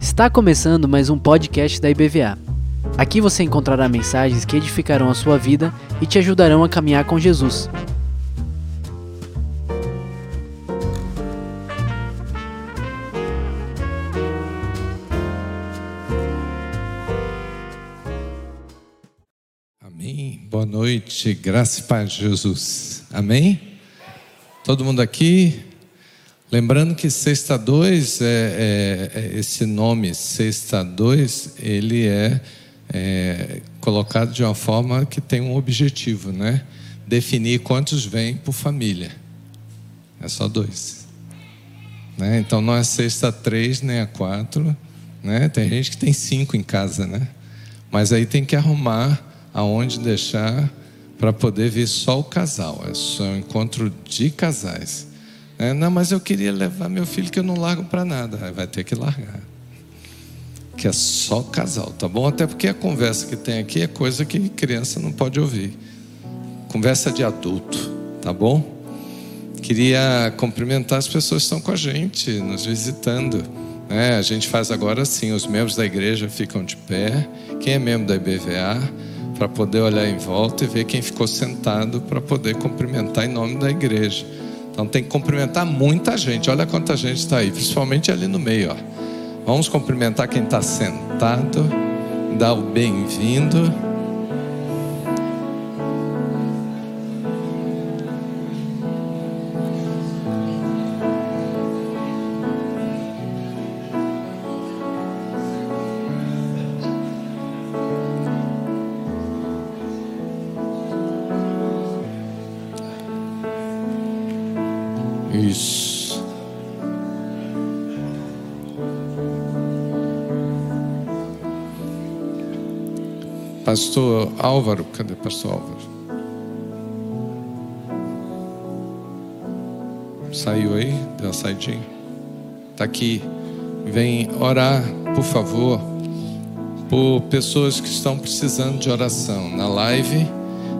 Está começando mais um podcast da IBVA. Aqui você encontrará mensagens que edificarão a sua vida e te ajudarão a caminhar com Jesus. Amém. Boa noite, graça e paz Jesus. Amém? Todo mundo aqui? Lembrando que Sexta 2, é, é, é, esse nome Sexta 2, ele é, é, colocado de uma forma que tem um objetivo, né? Definir quantos vêm por família. É só dois. Né? Então não é sexta três, nem a quatro. Né? Tem gente que tem cinco em casa, né? Mas aí tem que arrumar aonde deixar para poder vir só o casal. É só um encontro de casais. É, não, mas eu queria levar meu filho que eu não largo para nada. Vai ter que largar. Que é só casal, tá bom? Até porque a conversa que tem aqui é coisa que criança não pode ouvir. Conversa de adulto, tá bom? Queria cumprimentar as pessoas que estão com a gente, nos visitando. É, a gente faz agora assim: os membros da igreja ficam de pé. Quem é membro da IBVA, para poder olhar em volta e ver quem ficou sentado para poder cumprimentar em nome da igreja. Então tem que cumprimentar muita gente. Olha quanta gente está aí, principalmente ali no meio. Ó. Vamos cumprimentar quem está sentado, dar o bem-vindo. Pastor Álvaro, cadê Pastor Álvaro? Saiu aí? Deu uma saidinha? Está aqui. Vem orar, por favor, por pessoas que estão precisando de oração. Na live,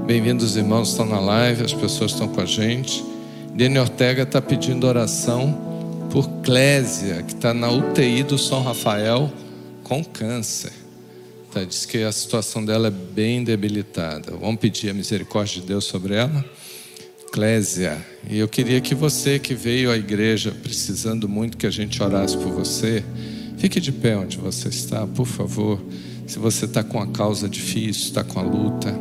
bem-vindos irmãos, estão na live, as pessoas estão com a gente. Dene Ortega está pedindo oração por Clésia, que está na UTI do São Rafael com câncer. Tá, diz que a situação dela é bem debilitada. Vamos pedir a misericórdia de Deus sobre ela? Clésia, e eu queria que você que veio à igreja precisando muito que a gente orasse por você, fique de pé onde você está, por favor. Se você está com a causa difícil, está com a luta,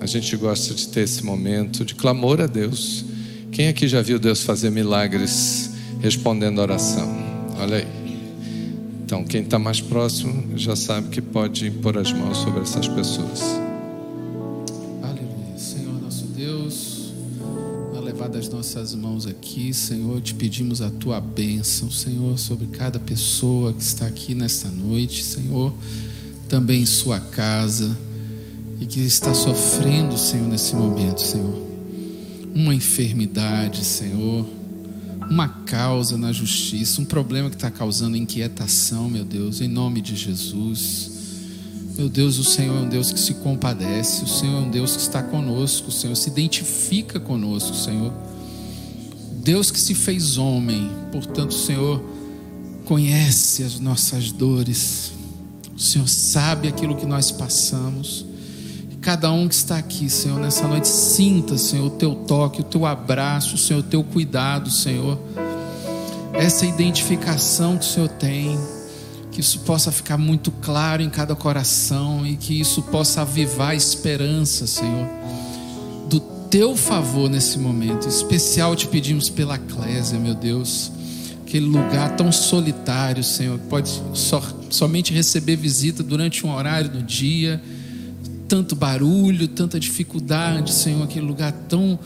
a gente gosta de ter esse momento de clamor a Deus. Quem aqui já viu Deus fazer milagres respondendo a oração? Olha aí. Então, quem está mais próximo já sabe que pode impor as mãos sobre essas pessoas. Aleluia. Senhor nosso Deus, na levada das nossas mãos aqui, Senhor, te pedimos a tua bênção, Senhor, sobre cada pessoa que está aqui nesta noite, Senhor, também em sua casa e que está sofrendo, Senhor, nesse momento, Senhor. Uma enfermidade, Senhor, uma causa na justiça, um problema que está causando inquietação, meu Deus, em nome de Jesus. Meu Deus, o Senhor é um Deus que se compadece, o Senhor é um Deus que está conosco, o Senhor se identifica conosco, Senhor. Deus que se fez homem, portanto, o Senhor conhece as nossas dores, o Senhor sabe aquilo que nós passamos. Cada um que está aqui, Senhor, nessa noite, sinta, Senhor, o teu toque, o teu abraço, Senhor, o teu cuidado, Senhor. Essa identificação que o Senhor tem, que isso possa ficar muito claro em cada coração e que isso possa avivar a esperança, Senhor, do teu favor nesse momento. Em especial te pedimos pela Clésia, meu Deus, aquele lugar tão solitário, Senhor, que pode so, somente receber visita durante um horário do dia tanto barulho, tanta dificuldade, Senhor, aquele lugar tão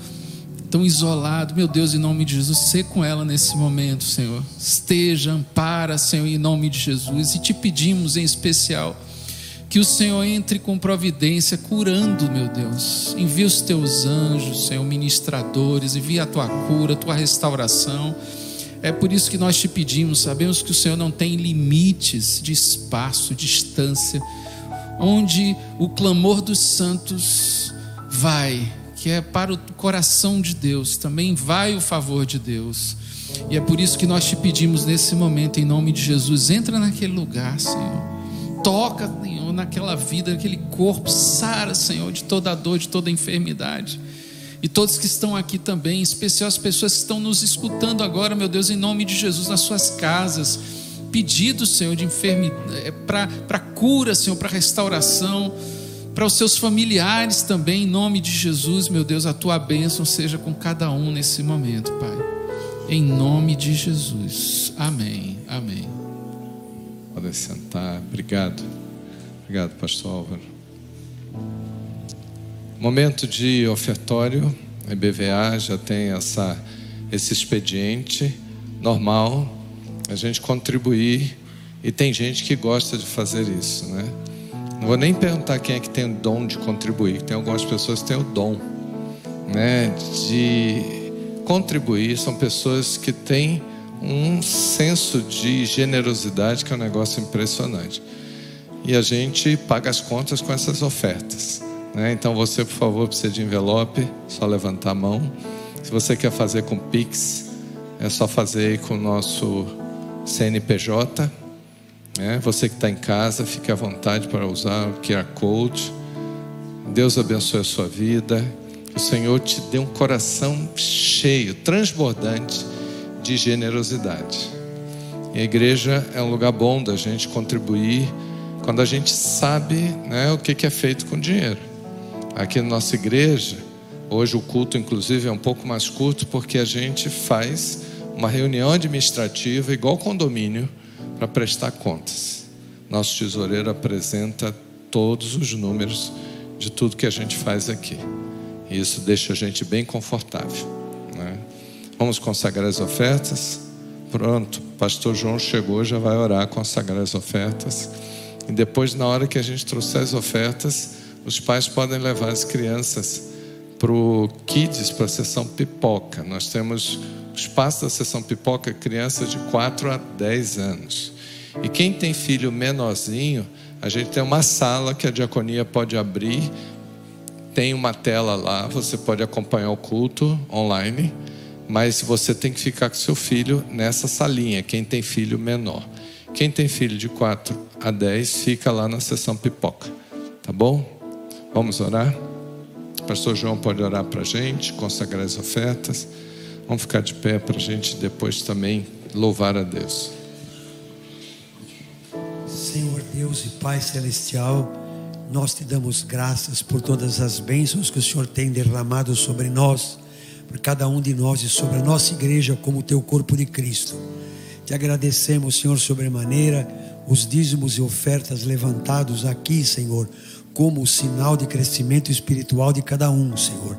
tão isolado. Meu Deus, em nome de Jesus, ser com ela nesse momento, Senhor. Esteja, ampara, Senhor, em nome de Jesus. E te pedimos em especial que o Senhor entre com providência, curando, meu Deus. Envia os teus anjos, Senhor, ministradores, envia a tua cura, a tua restauração. É por isso que nós te pedimos, sabemos que o Senhor não tem limites de espaço, distância onde o clamor dos santos vai, que é para o coração de Deus, também vai o favor de Deus. E é por isso que nós te pedimos nesse momento, em nome de Jesus, entra naquele lugar, Senhor. Toca, Senhor, naquela vida, naquele corpo, sara, Senhor, de toda dor, de toda enfermidade. E todos que estão aqui também, em especial as pessoas que estão nos escutando agora, meu Deus, em nome de Jesus, nas suas casas. Pedidos, Senhor, de enfermidade, para cura, Senhor, para restauração para os seus familiares também, em nome de Jesus, meu Deus, a tua bênção seja com cada um nesse momento, Pai. Em nome de Jesus. Amém. Amém. Podem sentar. Obrigado. Obrigado, pastor Álvaro. Momento de ofertório. A IBVA já tem essa, esse expediente normal. A gente contribuir. E tem gente que gosta de fazer isso, né? Não vou nem perguntar quem é que tem o dom de contribuir. Tem algumas pessoas que têm o dom, né, de contribuir. São pessoas que têm um senso de generosidade que é um negócio impressionante. E a gente paga as contas com essas ofertas. Né? Então você, por favor, precisa de envelope, só levantar a mão. Se você quer fazer com Pix, é só fazer com o nosso CNPJ é, você que está em casa, fique à vontade para usar o QR Code. Deus abençoe a sua vida. O Senhor te dê um coração cheio, transbordante de generosidade. E a igreja é um lugar bom da gente contribuir quando a gente sabe né, o que é feito com dinheiro. Aqui na nossa igreja, hoje o culto, inclusive, é um pouco mais curto porque a gente faz uma reunião administrativa igual condomínio para prestar contas. Nosso tesoureiro apresenta todos os números de tudo que a gente faz aqui. E isso deixa a gente bem confortável. Né? Vamos consagrar as ofertas. Pronto, pastor João chegou, já vai orar, consagrar as ofertas. E depois, na hora que a gente trouxer as ofertas, os pais podem levar as crianças para o Kids, para a sessão pipoca. Nós temos espaço da sessão pipoca, crianças de 4 a 10 anos. E quem tem filho menorzinho, a gente tem uma sala que a diaconia pode abrir, tem uma tela lá, você pode acompanhar o culto online, mas você tem que ficar com seu filho nessa salinha, quem tem filho menor. Quem tem filho de 4 a 10 fica lá na sessão pipoca, tá bom? Vamos orar? O pastor João pode orar para a gente, consagrar as ofertas. Vamos ficar de pé para a gente depois também louvar a Deus. Senhor Deus e Pai Celestial, nós te damos graças por todas as bênçãos que o Senhor tem derramado sobre nós, por cada um de nós e sobre a nossa igreja como teu corpo de Cristo. Te agradecemos, Senhor, sobremaneira, os dízimos e ofertas levantados aqui, Senhor, como sinal de crescimento espiritual de cada um, Senhor.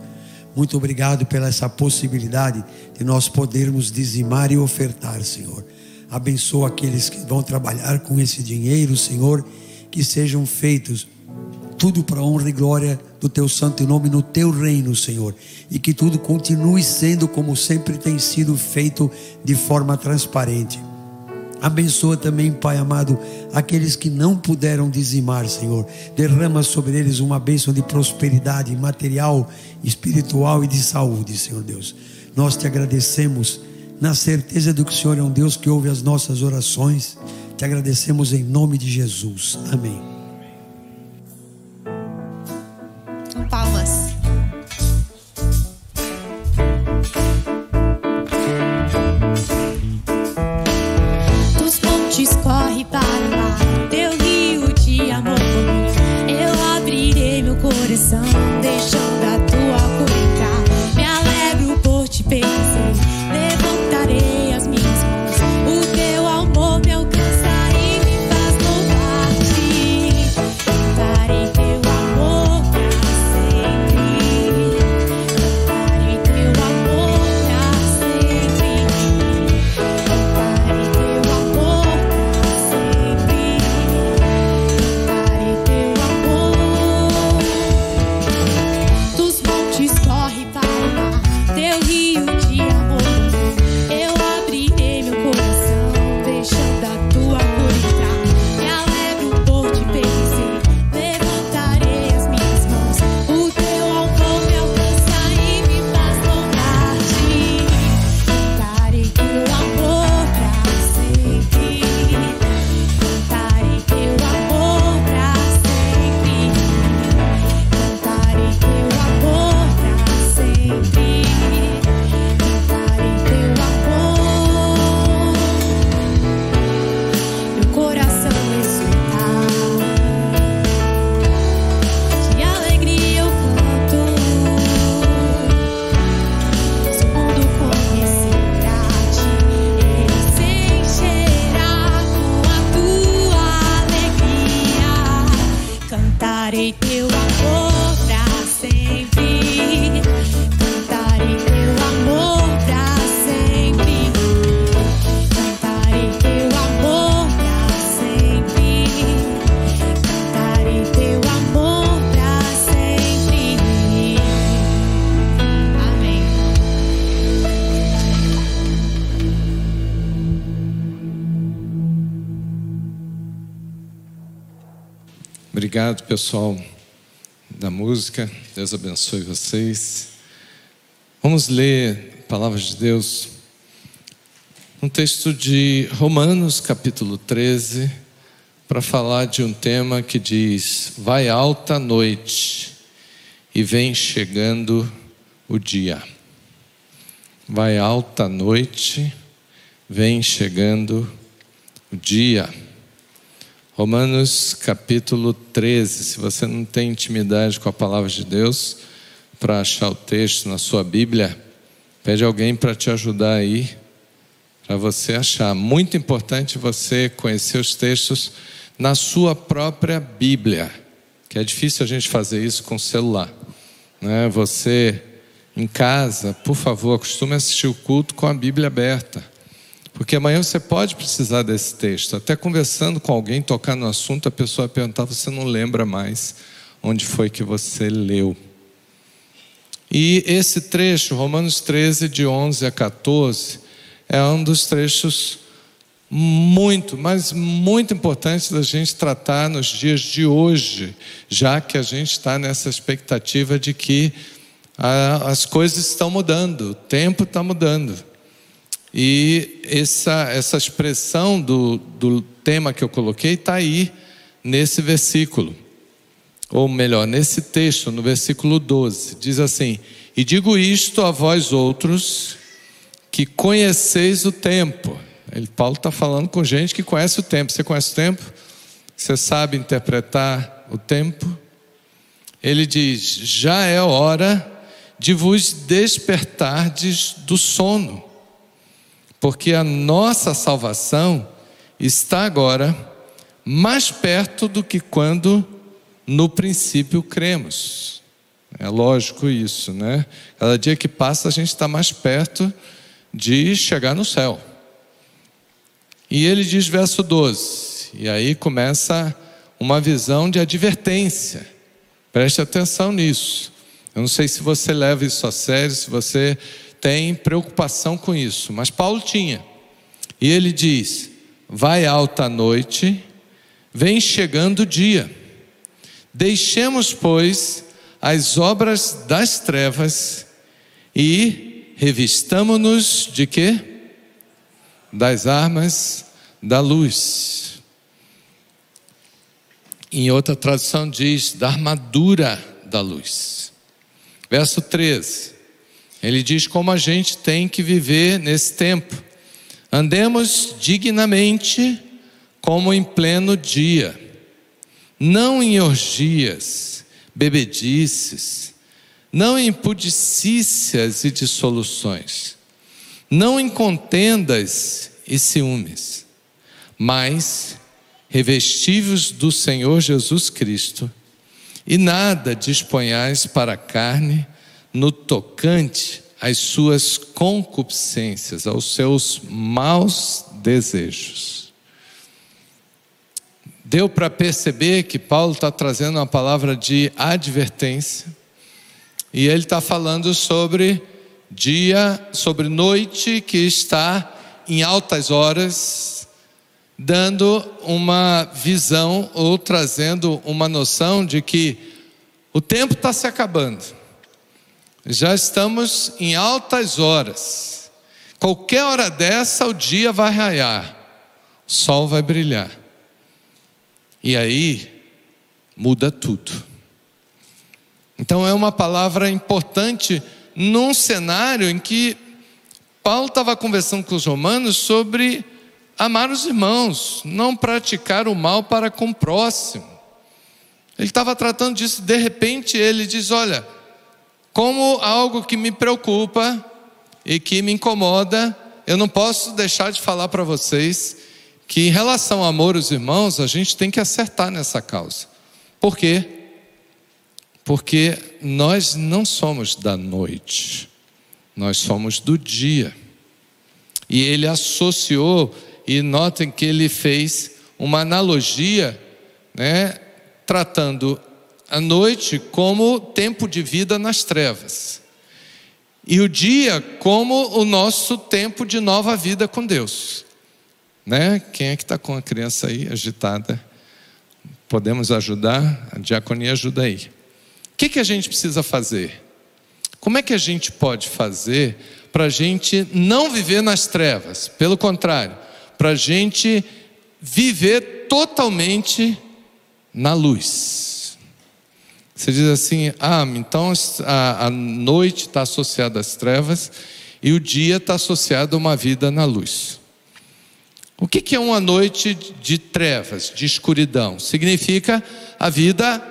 Muito obrigado pela essa possibilidade de nós podermos dizimar e ofertar, Senhor. Abençoa aqueles que vão trabalhar com esse dinheiro, Senhor, que sejam feitos tudo para a honra e glória do teu santo nome no teu reino, Senhor, e que tudo continue sendo como sempre tem sido feito de forma transparente. Abençoa também, Pai amado, aqueles que não puderam dizimar, Senhor. Derrama sobre eles uma bênção de prosperidade material, espiritual e de saúde, Senhor Deus. Nós te agradecemos na certeza de que o Senhor é um Deus que ouve as nossas orações. Te agradecemos em nome de Jesus. Amém. Meu coração, deixando Obrigado, pessoal da música. Deus abençoe vocês. Vamos ler a palavra de Deus. Um texto de Romanos, capítulo 13, para falar de um tema que diz: Vai alta noite e vem chegando o dia. Vai alta noite, vem chegando o dia. Romanos capítulo 13. Se você não tem intimidade com a palavra de Deus, para achar o texto na sua Bíblia, pede alguém para te ajudar aí, para você achar. Muito importante você conhecer os textos na sua própria Bíblia, que é difícil a gente fazer isso com o celular. Né? Você em casa, por favor, acostume assistir o culto com a Bíblia aberta. Porque amanhã você pode precisar desse texto. Até conversando com alguém, tocar no assunto, a pessoa perguntar, você não lembra mais onde foi que você leu. E esse trecho, Romanos 13, de 11 a 14, é um dos trechos muito, mas muito importantes da gente tratar nos dias de hoje, já que a gente está nessa expectativa de que ah, as coisas estão mudando, o tempo está mudando. E essa, essa expressão do, do tema que eu coloquei está aí nesse versículo. Ou melhor, nesse texto, no versículo 12. Diz assim: E digo isto a vós outros que conheceis o tempo. Ele, Paulo está falando com gente que conhece o tempo. Você conhece o tempo? Você sabe interpretar o tempo? Ele diz: Já é hora de vos despertardes do sono porque a nossa salvação está agora mais perto do que quando no princípio cremos. É lógico isso, né? Cada dia que passa a gente está mais perto de chegar no céu. E ele diz, verso 12, e aí começa uma visão de advertência. Preste atenção nisso. Eu não sei se você leva isso a sério, se você tem preocupação com isso, mas Paulo tinha. E ele diz: Vai alta a noite, vem chegando o dia. Deixemos, pois, as obras das trevas e revistamo-nos de quê? Das armas da luz. Em outra tradução diz da armadura da luz. Verso 13. Ele diz como a gente tem que viver nesse tempo. Andemos dignamente, como em pleno dia, não em orgias, bebedices, não em pudicícias e dissoluções, não em contendas e ciúmes, mas revestivos do Senhor Jesus Cristo, e nada disponhais para a carne no tocante às suas concupiscências, aos seus maus desejos. Deu para perceber que Paulo está trazendo uma palavra de advertência, e ele está falando sobre dia, sobre noite que está em altas horas, dando uma visão ou trazendo uma noção de que o tempo está se acabando. Já estamos em altas horas. Qualquer hora dessa o dia vai raiar, o sol vai brilhar. E aí muda tudo. Então é uma palavra importante num cenário em que Paulo estava conversando com os romanos sobre amar os irmãos, não praticar o mal para com o próximo. Ele estava tratando disso, de repente ele diz: Olha, como algo que me preocupa e que me incomoda, eu não posso deixar de falar para vocês que em relação ao amor aos irmãos, a gente tem que acertar nessa causa. Por quê? Porque nós não somos da noite, nós somos do dia. E ele associou, e notem que ele fez uma analogia, né, tratando a noite como tempo de vida nas trevas, e o dia como o nosso tempo de nova vida com Deus. Né? Quem é que está com a criança aí agitada? podemos ajudar, a diaconia ajuda aí. O que, que a gente precisa fazer? Como é que a gente pode fazer para a gente não viver nas trevas? Pelo contrário, para a gente viver totalmente na luz. Você diz assim: ah, então a, a noite está associada às trevas e o dia está associado a uma vida na luz. O que, que é uma noite de trevas, de escuridão? Significa a vida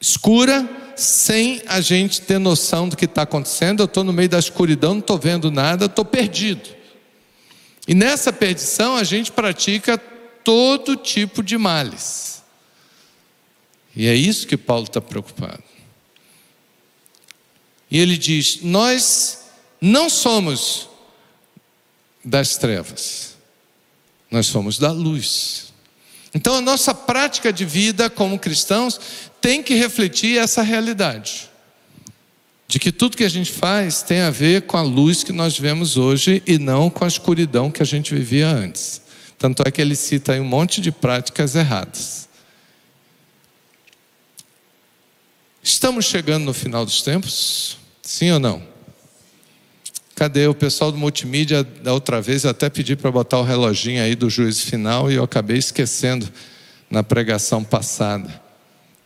escura, sem a gente ter noção do que está acontecendo. Eu estou no meio da escuridão, não estou vendo nada, estou perdido. E nessa perdição a gente pratica todo tipo de males. E é isso que Paulo está preocupado. E ele diz: Nós não somos das trevas, nós somos da luz. Então a nossa prática de vida como cristãos tem que refletir essa realidade. De que tudo que a gente faz tem a ver com a luz que nós vemos hoje e não com a escuridão que a gente vivia antes. Tanto é que ele cita aí um monte de práticas erradas. Estamos chegando no final dos tempos? Sim ou não? Cadê o pessoal do multimídia? Da outra vez eu até pedi para botar o reloginho aí do juízo final e eu acabei esquecendo na pregação passada.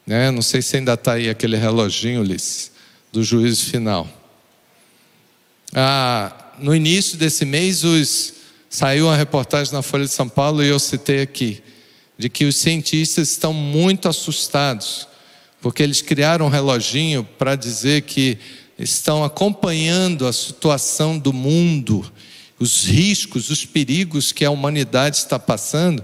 Né? Não sei se ainda está aí aquele reloginho, Ulisses, do juízo final. Ah, no início desse mês, os, saiu uma reportagem na Folha de São Paulo e eu citei aqui, de que os cientistas estão muito assustados, porque eles criaram um reloginho para dizer que estão acompanhando a situação do mundo, os riscos, os perigos que a humanidade está passando,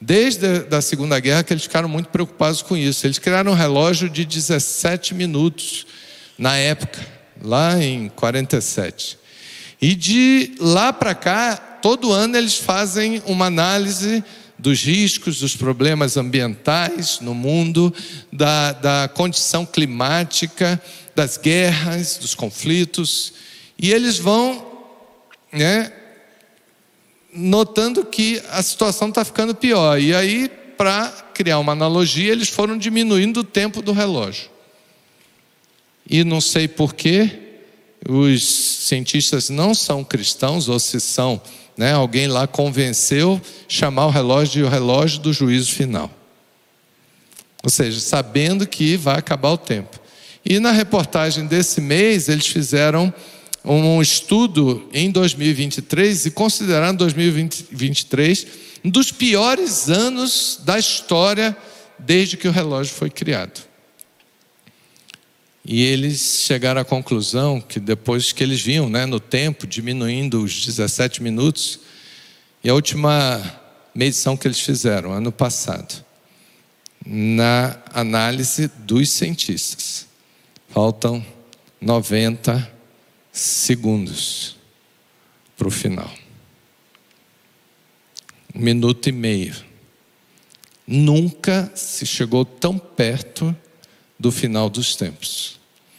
desde a Segunda Guerra que eles ficaram muito preocupados com isso. Eles criaram um relógio de 17 minutos na época, lá em 47. E de lá para cá, todo ano eles fazem uma análise dos riscos, dos problemas ambientais no mundo, da, da condição climática, das guerras, dos conflitos, e eles vão né, notando que a situação está ficando pior. E aí, para criar uma analogia, eles foram diminuindo o tempo do relógio. E não sei porquê, os cientistas não são cristãos, ou se são, né, alguém lá convenceu chamar o relógio de o relógio do juízo final. Ou seja, sabendo que vai acabar o tempo. E na reportagem desse mês, eles fizeram um estudo em 2023 e considerando 2023 um dos piores anos da história desde que o relógio foi criado. E eles chegaram à conclusão que depois que eles viam né, no tempo diminuindo os 17 minutos, e a última medição que eles fizeram ano passado, na análise dos cientistas, Faltam 90 segundos para o final. Um minuto e meio. Nunca se chegou tão perto do final dos tempos.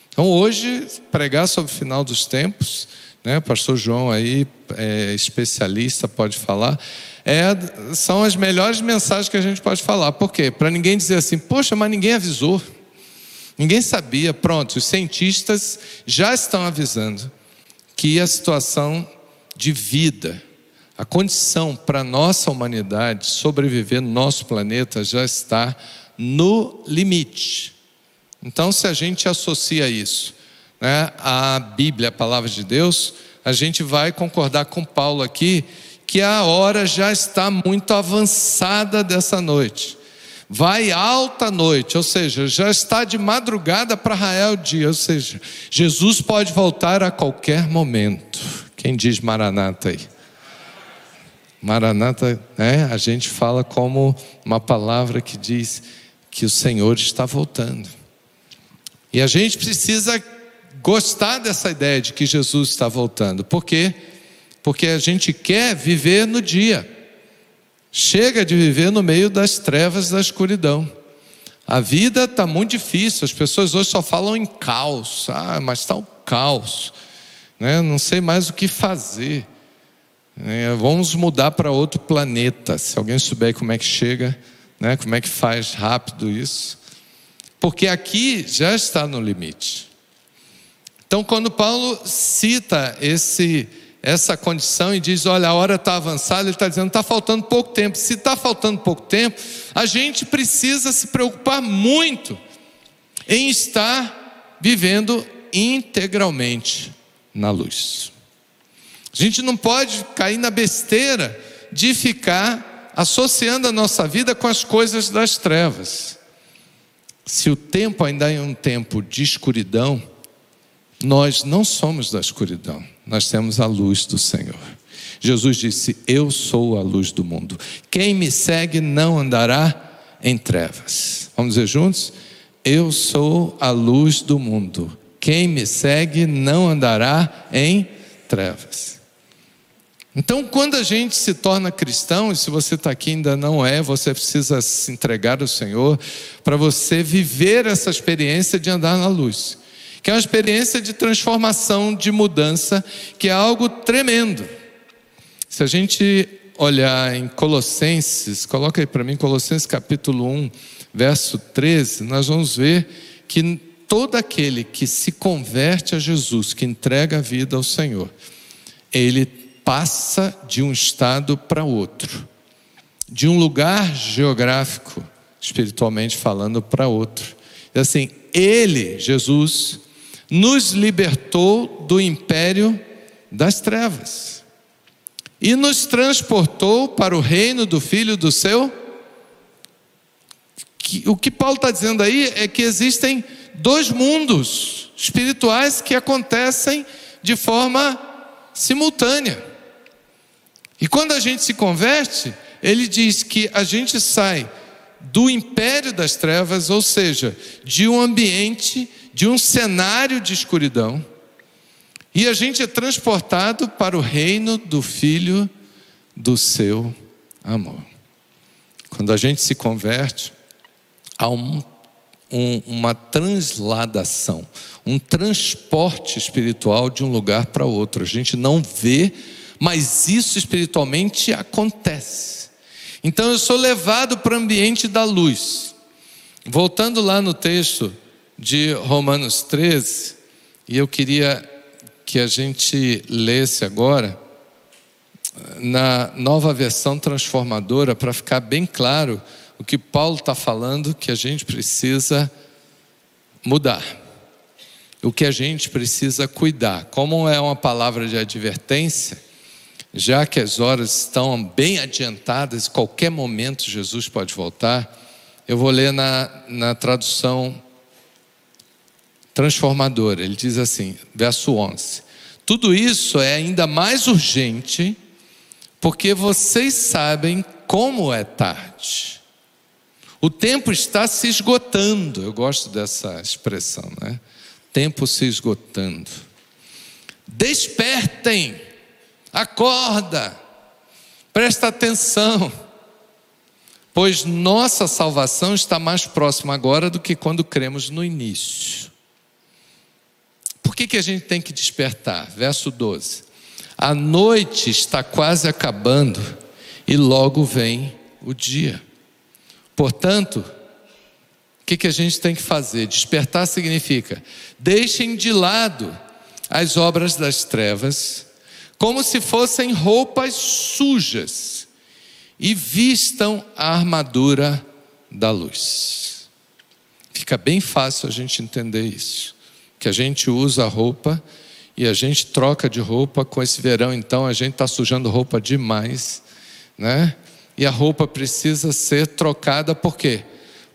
Então, hoje, pregar sobre o final dos tempos, né, pastor João aí, é especialista, pode falar, é, são as melhores mensagens que a gente pode falar. Por quê? Para ninguém dizer assim, poxa, mas ninguém avisou. Ninguém sabia, pronto, os cientistas já estão avisando que a situação de vida, a condição para nossa humanidade sobreviver no nosso planeta já está no limite. Então, se a gente associa isso né, à Bíblia, a palavra de Deus, a gente vai concordar com Paulo aqui que a hora já está muito avançada dessa noite vai alta noite, ou seja, já está de madrugada para raiar o dia, ou seja, Jesus pode voltar a qualquer momento. Quem diz Maranata aí? Maranata, né? A gente fala como uma palavra que diz que o Senhor está voltando. E a gente precisa gostar dessa ideia de que Jesus está voltando. Por quê? Porque a gente quer viver no dia. Chega de viver no meio das trevas da escuridão. A vida está muito difícil, as pessoas hoje só falam em caos. Ah, mas está um caos. Né? Não sei mais o que fazer. É, vamos mudar para outro planeta. Se alguém souber como é que chega, né? Como é que faz rápido isso? Porque aqui já está no limite. Então, quando Paulo cita esse, essa condição e diz: Olha, a hora está avançada, ele está dizendo: está faltando pouco tempo. Se está faltando pouco tempo, a gente precisa se preocupar muito em estar vivendo integralmente na luz. A gente não pode cair na besteira de ficar associando a nossa vida com as coisas das trevas. Se o tempo ainda é um tempo de escuridão, nós não somos da escuridão, nós temos a luz do Senhor. Jesus disse: Eu sou a luz do mundo. Quem me segue não andará em trevas. Vamos dizer juntos? Eu sou a luz do mundo. Quem me segue não andará em trevas. Então, quando a gente se torna cristão, e se você está aqui ainda não é, você precisa se entregar ao Senhor para você viver essa experiência de andar na luz, que é uma experiência de transformação, de mudança, que é algo tremendo. Se a gente olhar em Colossenses, coloca aí para mim, Colossenses capítulo 1, verso 13, nós vamos ver que todo aquele que se converte a Jesus, que entrega a vida ao Senhor, ele passa de um estado para outro, de um lugar geográfico, espiritualmente falando, para outro. E assim, Ele, Jesus, nos libertou do império das trevas e nos transportou para o reino do Filho do seu. O que Paulo está dizendo aí é que existem dois mundos espirituais que acontecem de forma simultânea. E quando a gente se converte, ele diz que a gente sai do império das trevas, ou seja, de um ambiente, de um cenário de escuridão, e a gente é transportado para o reino do Filho do seu amor. Quando a gente se converte, há um, um, uma transladação, um transporte espiritual de um lugar para outro. A gente não vê mas isso espiritualmente acontece. Então eu sou levado para o ambiente da luz. Voltando lá no texto de Romanos 13, e eu queria que a gente lesse agora, na nova versão transformadora, para ficar bem claro o que Paulo está falando que a gente precisa mudar, o que a gente precisa cuidar. Como é uma palavra de advertência, já que as horas estão bem adiantadas, qualquer momento Jesus pode voltar, eu vou ler na, na tradução transformadora. Ele diz assim, verso 11: Tudo isso é ainda mais urgente, porque vocês sabem como é tarde. O tempo está se esgotando. Eu gosto dessa expressão, né? Tempo se esgotando. Despertem Acorda, presta atenção, pois nossa salvação está mais próxima agora do que quando cremos no início. Por que, que a gente tem que despertar? Verso 12: A noite está quase acabando e logo vem o dia. Portanto, o que, que a gente tem que fazer? Despertar significa deixem de lado as obras das trevas como se fossem roupas sujas, e vistam a armadura da luz. Fica bem fácil a gente entender isso. Que a gente usa a roupa e a gente troca de roupa com esse verão, então a gente está sujando roupa demais, né? E a roupa precisa ser trocada por quê?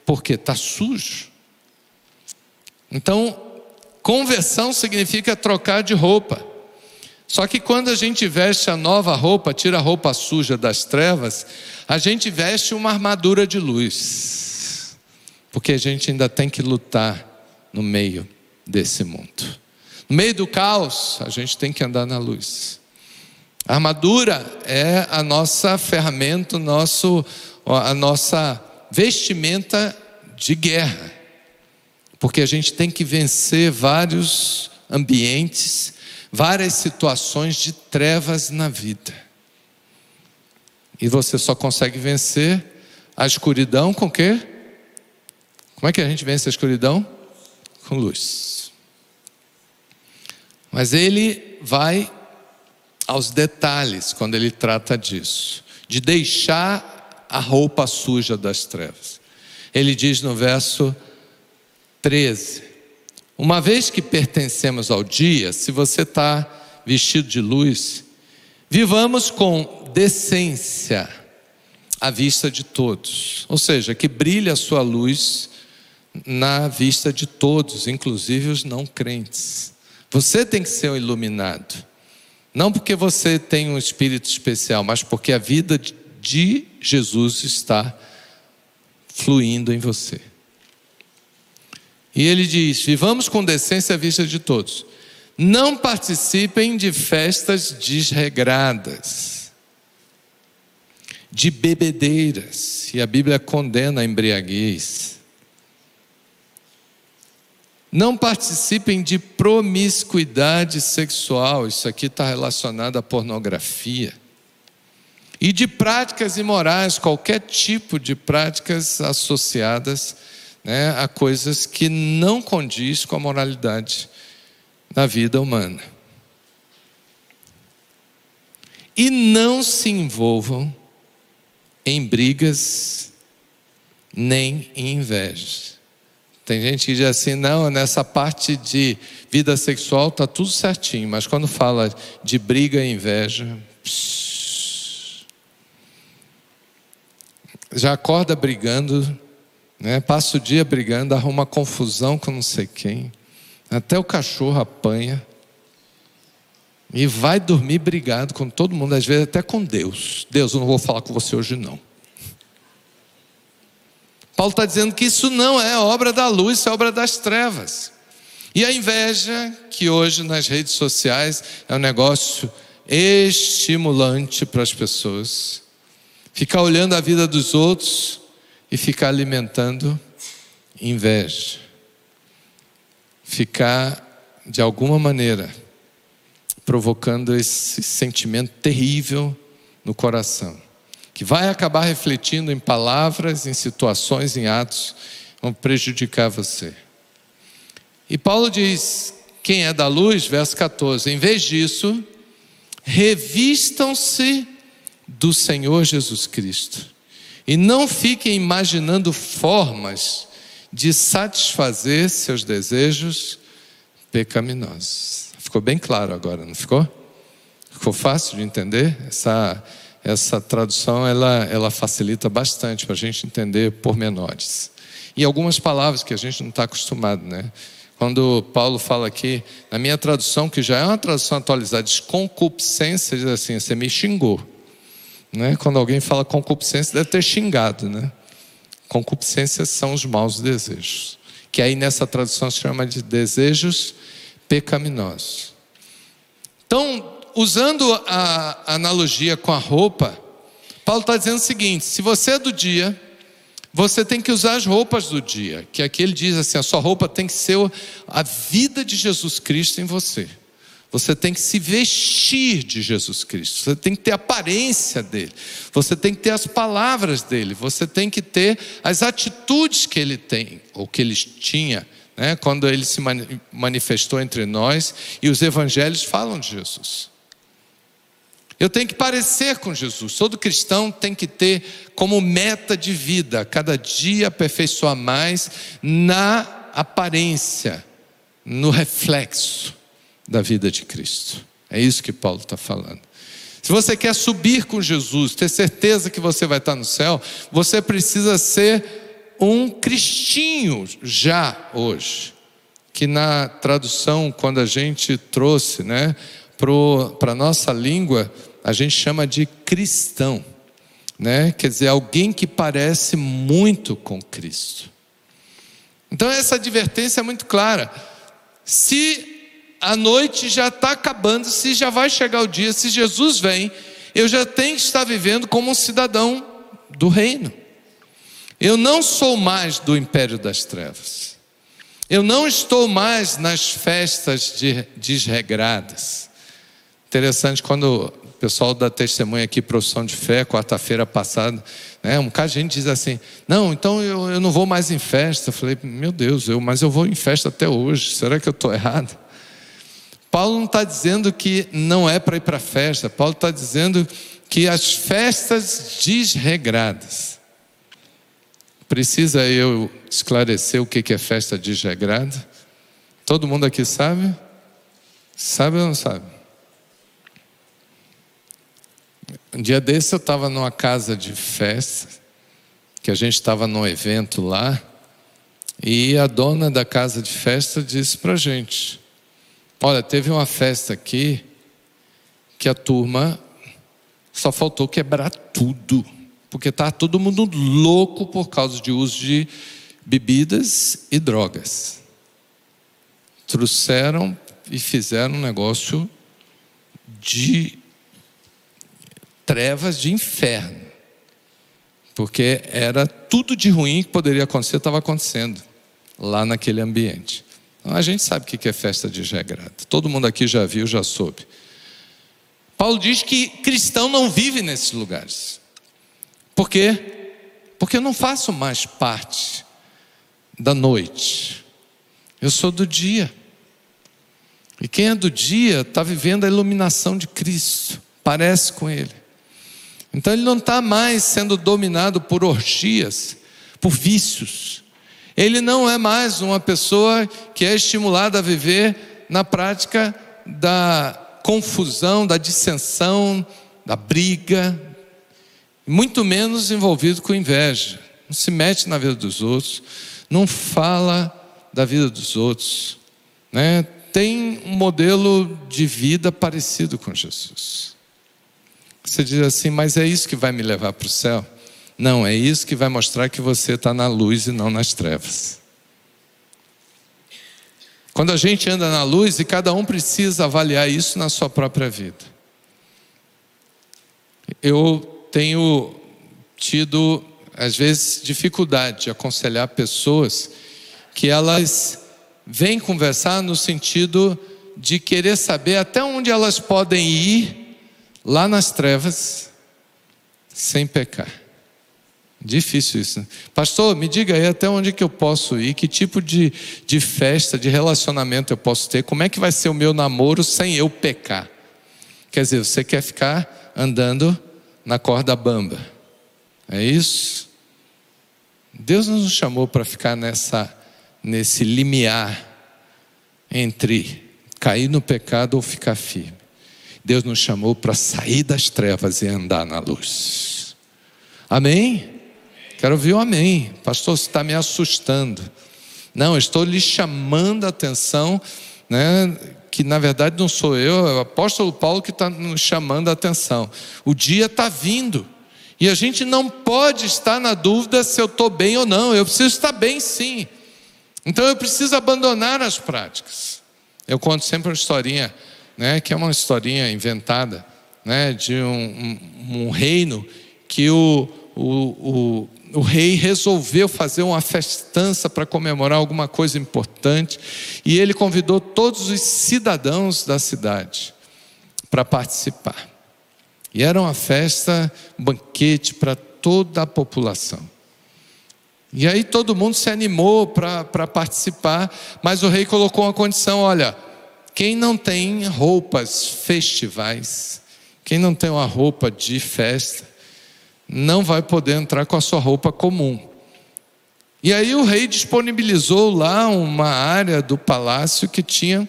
Porque está sujo. Então, conversão significa trocar de roupa. Só que quando a gente veste a nova roupa, tira a roupa suja das trevas, a gente veste uma armadura de luz. Porque a gente ainda tem que lutar no meio desse mundo. No meio do caos, a gente tem que andar na luz. A armadura é a nossa ferramenta, nosso, a nossa vestimenta de guerra. Porque a gente tem que vencer vários ambientes várias situações de trevas na vida. E você só consegue vencer a escuridão com quê? Como é que a gente vence a escuridão? Com luz. Mas ele vai aos detalhes quando ele trata disso, de deixar a roupa suja das trevas. Ele diz no verso 13: Uma vez que pertencemos ao dia, se você está vestido de luz, vivamos com decência à vista de todos, ou seja, que brilhe a sua luz na vista de todos, inclusive os não crentes. Você tem que ser iluminado, não porque você tem um espírito especial, mas porque a vida de Jesus está fluindo em você. E ele diz: vivamos com decência à vista de todos. Não participem de festas desregradas de bebedeiras, e a Bíblia condena a embriaguez. Não participem de promiscuidade sexual, isso aqui está relacionado à pornografia. E de práticas imorais, qualquer tipo de práticas associadas né, a coisas que não condiz com a moralidade da vida humana. E não se envolvam em brigas nem em invejas. Tem gente que diz assim, não, nessa parte de vida sexual está tudo certinho, mas quando fala de briga e inveja, psh, já acorda brigando, né? passa o dia brigando, arruma confusão com não sei quem, até o cachorro apanha. E vai dormir brigado com todo mundo, às vezes até com Deus. Deus, eu não vou falar com você hoje, não. Paulo está dizendo que isso não é obra da luz, isso é obra das trevas. E a inveja, que hoje nas redes sociais é um negócio estimulante para as pessoas, ficar olhando a vida dos outros e ficar alimentando inveja, ficar de alguma maneira provocando esse sentimento terrível no coração, que vai acabar refletindo em palavras, em situações, em atos, vão prejudicar você. E Paulo diz: quem é da luz, verso 14, em vez disso, revistam-se do Senhor Jesus Cristo e não fiquem imaginando formas de satisfazer seus desejos pecaminosos. Ficou bem claro agora, não ficou? Ficou fácil de entender? Essa, essa tradução ela, ela facilita bastante para a gente entender pormenores. E algumas palavras que a gente não está acostumado, né? Quando Paulo fala aqui, na minha tradução, que já é uma tradução atualizada, diz concupiscência, diz assim: você me xingou. Né? Quando alguém fala concupiscência, deve ter xingado, né? Concupiscência são os maus desejos, que aí nessa tradução se chama de desejos pecaminosos. Então, usando a analogia com a roupa, Paulo está dizendo o seguinte: se você é do dia, você tem que usar as roupas do dia, que aqui ele diz assim: a sua roupa tem que ser a vida de Jesus Cristo em você. Você tem que se vestir de Jesus Cristo, você tem que ter a aparência dele, você tem que ter as palavras dele, você tem que ter as atitudes que ele tem, ou que ele tinha né, quando ele se manifestou entre nós, e os evangelhos falam de Jesus. Eu tenho que parecer com Jesus. Todo cristão tem que ter como meta de vida, cada dia aperfeiçoar mais na aparência, no reflexo da vida de Cristo. É isso que Paulo está falando. Se você quer subir com Jesus, ter certeza que você vai estar no céu, você precisa ser um cristinho já hoje, que na tradução, quando a gente trouxe né, para a nossa língua, a gente chama de cristão, né? quer dizer, alguém que parece muito com Cristo. Então, essa advertência é muito clara. Se a noite já está acabando, se já vai chegar o dia, se Jesus vem, eu já tenho que estar vivendo como um cidadão do reino. Eu não sou mais do império das trevas. Eu não estou mais nas festas de, desregradas. Interessante quando pessoal da testemunha aqui, profissão de fé, quarta-feira passada, né, um bocado de gente diz assim: não, então eu, eu não vou mais em festa. Eu falei, meu Deus, eu, mas eu vou em festa até hoje, será que eu estou errado? Paulo não está dizendo que não é para ir para festa, Paulo está dizendo que as festas desregradas. Precisa eu esclarecer o que é festa desregrada? Todo mundo aqui sabe? Sabe ou não sabe? Um dia desse eu estava numa casa de festa, que a gente estava num evento lá, e a dona da casa de festa disse para a gente: Olha, teve uma festa aqui que a turma só faltou quebrar tudo, porque está todo mundo louco por causa de uso de bebidas e drogas. Trouxeram e fizeram um negócio de trevas de inferno. Porque era tudo de ruim que poderia acontecer, estava acontecendo lá naquele ambiente. Então, a gente sabe o que é festa de desregrada. Todo mundo aqui já viu, já soube. Paulo diz que cristão não vive nesses lugares. Por quê? Porque eu não faço mais parte da noite. Eu sou do dia. E quem é do dia está vivendo a iluminação de Cristo, parece com Ele. Então ele não está mais sendo dominado por orgias, por vícios. Ele não é mais uma pessoa que é estimulada a viver na prática da confusão, da dissensão, da briga, muito menos envolvido com inveja. Não se mete na vida dos outros, não fala da vida dos outros, né? Tem um modelo de vida parecido com Jesus. Você diz assim, mas é isso que vai me levar para o céu? Não, é isso que vai mostrar que você está na luz e não nas trevas. Quando a gente anda na luz, e cada um precisa avaliar isso na sua própria vida. Eu tenho tido, às vezes, dificuldade de aconselhar pessoas que elas vêm conversar no sentido de querer saber até onde elas podem ir lá nas trevas sem pecar. Difícil isso. Né? Pastor, me diga aí até onde que eu posso ir, que tipo de, de festa, de relacionamento eu posso ter, como é que vai ser o meu namoro sem eu pecar? Quer dizer, você quer ficar andando na corda bamba. É isso? Deus não nos chamou para ficar nessa, nesse limiar entre cair no pecado ou ficar firme. Deus nos chamou para sair das trevas e andar na luz. Amém? Quero ouvir um amém. Pastor, você está me assustando. Não, estou lhe chamando a atenção, né, que na verdade não sou eu, é o apóstolo Paulo que está nos chamando a atenção. O dia está vindo. E a gente não pode estar na dúvida se eu estou bem ou não. Eu preciso estar bem sim. Então eu preciso abandonar as práticas. Eu conto sempre uma historinha, né, que é uma historinha inventada, né, de um, um, um reino que o, o, o o rei resolveu fazer uma festança para comemorar alguma coisa importante e ele convidou todos os cidadãos da cidade para participar. E era uma festa, um banquete para toda a população. E aí todo mundo se animou para participar, mas o rei colocou uma condição: olha, quem não tem roupas festivais, quem não tem uma roupa de festa, não vai poder entrar com a sua roupa comum. E aí o rei disponibilizou lá uma área do palácio que tinha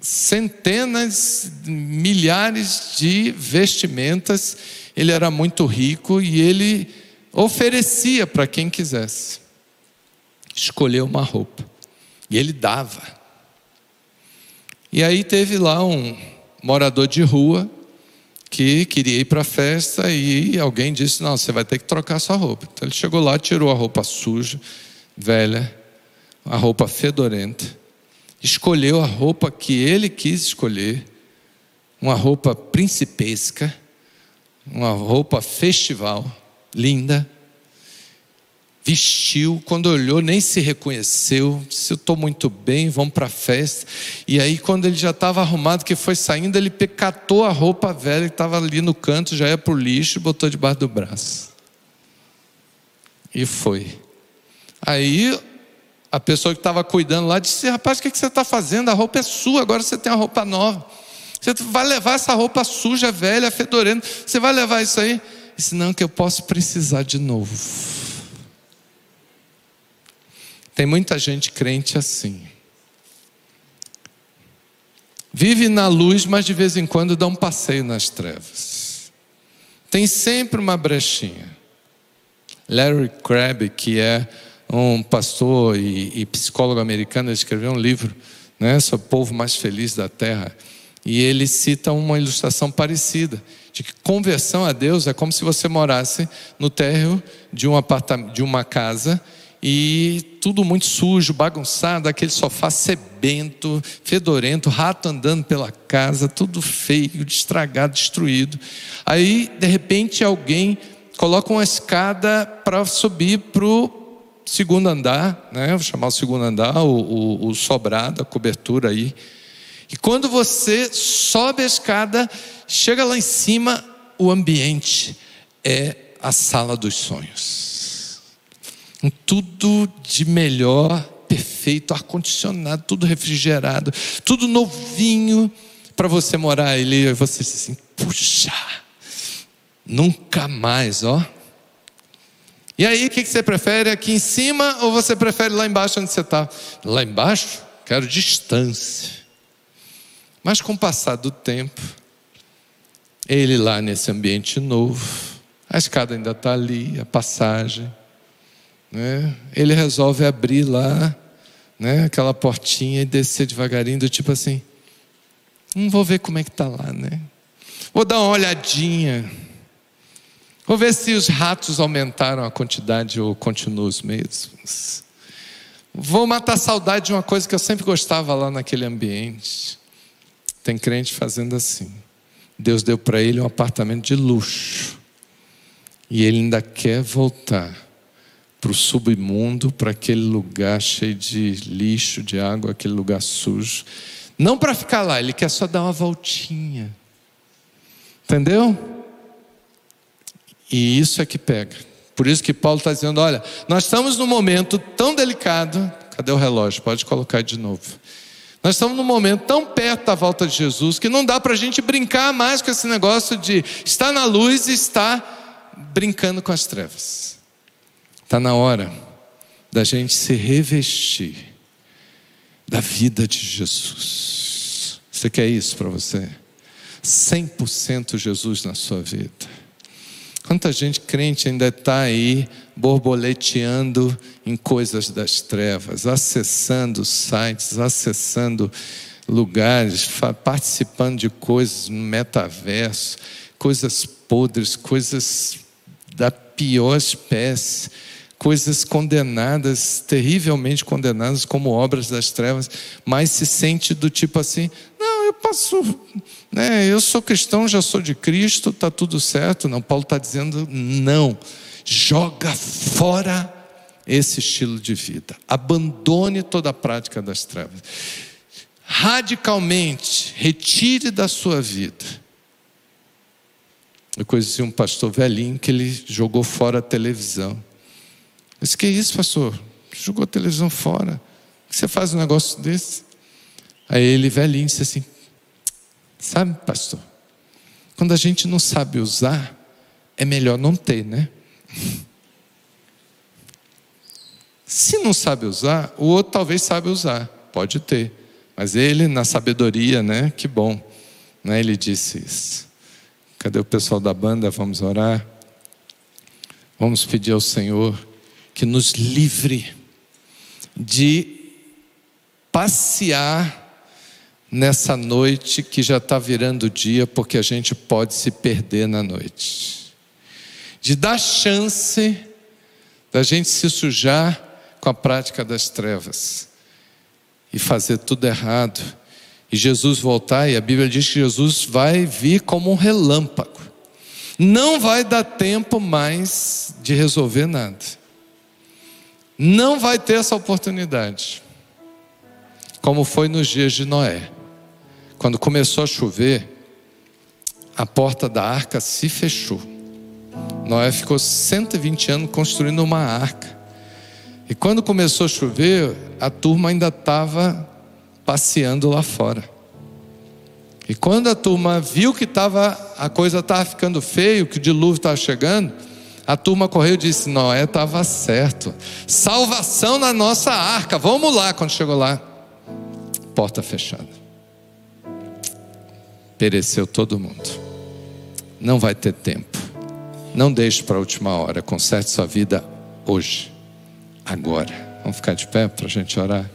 centenas, milhares de vestimentas. Ele era muito rico e ele oferecia para quem quisesse escolher uma roupa. E ele dava. E aí teve lá um morador de rua que queria ir para a festa e alguém disse: Não, você vai ter que trocar sua roupa. Então ele chegou lá, tirou a roupa suja, velha, a roupa fedorenta, escolheu a roupa que ele quis escolher, uma roupa principesca, uma roupa festival, linda, vestiu, quando olhou, nem se reconheceu, disse: Eu estou muito bem, vamos para a festa. E aí, quando ele já estava arrumado, que foi saindo, ele pecatou a roupa velha que estava ali no canto, já ia para o lixo e botou debaixo do braço. E foi. Aí a pessoa que estava cuidando lá disse: Rapaz, o que você está fazendo? A roupa é sua, agora você tem a roupa nova. Você vai levar essa roupa suja, velha, fedorenta. Você vai levar isso aí? Disse: Não, que eu posso precisar de novo. Tem muita gente crente assim. Vive na luz, mas de vez em quando dá um passeio nas trevas. Tem sempre uma brechinha. Larry Crabb, que é um pastor e, e psicólogo americano, escreveu um livro né, sobre o povo mais feliz da terra. E ele cita uma ilustração parecida, de que conversão a Deus é como se você morasse no térreo de um de uma casa e tudo muito sujo, bagunçado, aquele sofá sebento, fedorento, rato andando pela casa, tudo feio, estragado, destruído. Aí, de repente, alguém coloca uma escada para subir para o segundo andar, né? vou chamar o segundo andar, o, o, o sobrado, a cobertura aí. E quando você sobe a escada, chega lá em cima, o ambiente é a sala dos sonhos tudo de melhor, perfeito, ar-condicionado, tudo refrigerado, tudo novinho para você morar ali. E você diz assim: puxa, nunca mais, ó. E aí, o que você prefere? Aqui em cima ou você prefere lá embaixo onde você está? Lá embaixo? Quero distância. Mas com o passar do tempo, ele lá nesse ambiente novo, a escada ainda está ali, a passagem, né? ele resolve abrir lá né, aquela portinha e descer devagarinho, do tipo assim, não hum, vou ver como é que está lá, né? Vou dar uma olhadinha. Vou ver se os ratos aumentaram a quantidade ou continuam os mesmos. Vou matar saudade de uma coisa que eu sempre gostava lá naquele ambiente. Tem crente fazendo assim. Deus deu para ele um apartamento de luxo. E ele ainda quer voltar para o submundo, para aquele lugar cheio de lixo, de água, aquele lugar sujo. Não para ficar lá, ele quer só dar uma voltinha. Entendeu? E isso é que pega. Por isso que Paulo está dizendo: olha, nós estamos num momento tão delicado. Cadê o relógio? Pode colocar de novo. Nós estamos num momento tão perto da volta de Jesus que não dá para a gente brincar mais com esse negócio de estar na luz e estar brincando com as trevas. Está na hora da gente se revestir da vida de Jesus. Você quer isso para você? 100% Jesus na sua vida. Quanta gente crente ainda está aí borboleteando em coisas das trevas, acessando sites, acessando lugares, participando de coisas no metaverso, coisas podres, coisas da pior espécie coisas condenadas, terrivelmente condenadas como obras das trevas, mas se sente do tipo assim: não, eu passo, né, eu sou cristão, já sou de Cristo, está tudo certo. Não, Paulo está dizendo: não, joga fora esse estilo de vida, abandone toda a prática das trevas, radicalmente retire da sua vida. Eu conheci um pastor velhinho que ele jogou fora a televisão. Disse, que isso, pastor? Jogou a televisão fora. que você faz um negócio desse? Aí ele, velhinho, disse assim: Sabe, pastor, quando a gente não sabe usar, é melhor não ter, né? Se não sabe usar, o outro talvez sabe usar, pode ter. Mas ele, na sabedoria, né? Que bom. Né? Ele disse isso. Cadê o pessoal da banda? Vamos orar. Vamos pedir ao Senhor que nos livre de passear nessa noite que já está virando dia, porque a gente pode se perder na noite, de dar chance da gente se sujar com a prática das trevas e fazer tudo errado, e Jesus voltar, e a Bíblia diz que Jesus vai vir como um relâmpago, não vai dar tempo mais de resolver nada. Não vai ter essa oportunidade. Como foi nos dias de Noé. Quando começou a chover, a porta da arca se fechou. Noé ficou 120 anos construindo uma arca. E quando começou a chover, a turma ainda estava passeando lá fora. E quando a turma viu que tava, a coisa estava ficando feio, que o dilúvio estava chegando, a turma correu e disse: Noé estava certo. Salvação na nossa arca. Vamos lá. Quando chegou lá, porta fechada. Pereceu todo mundo. Não vai ter tempo. Não deixe para a última hora. Conserte sua vida hoje agora. Vamos ficar de pé para a gente orar?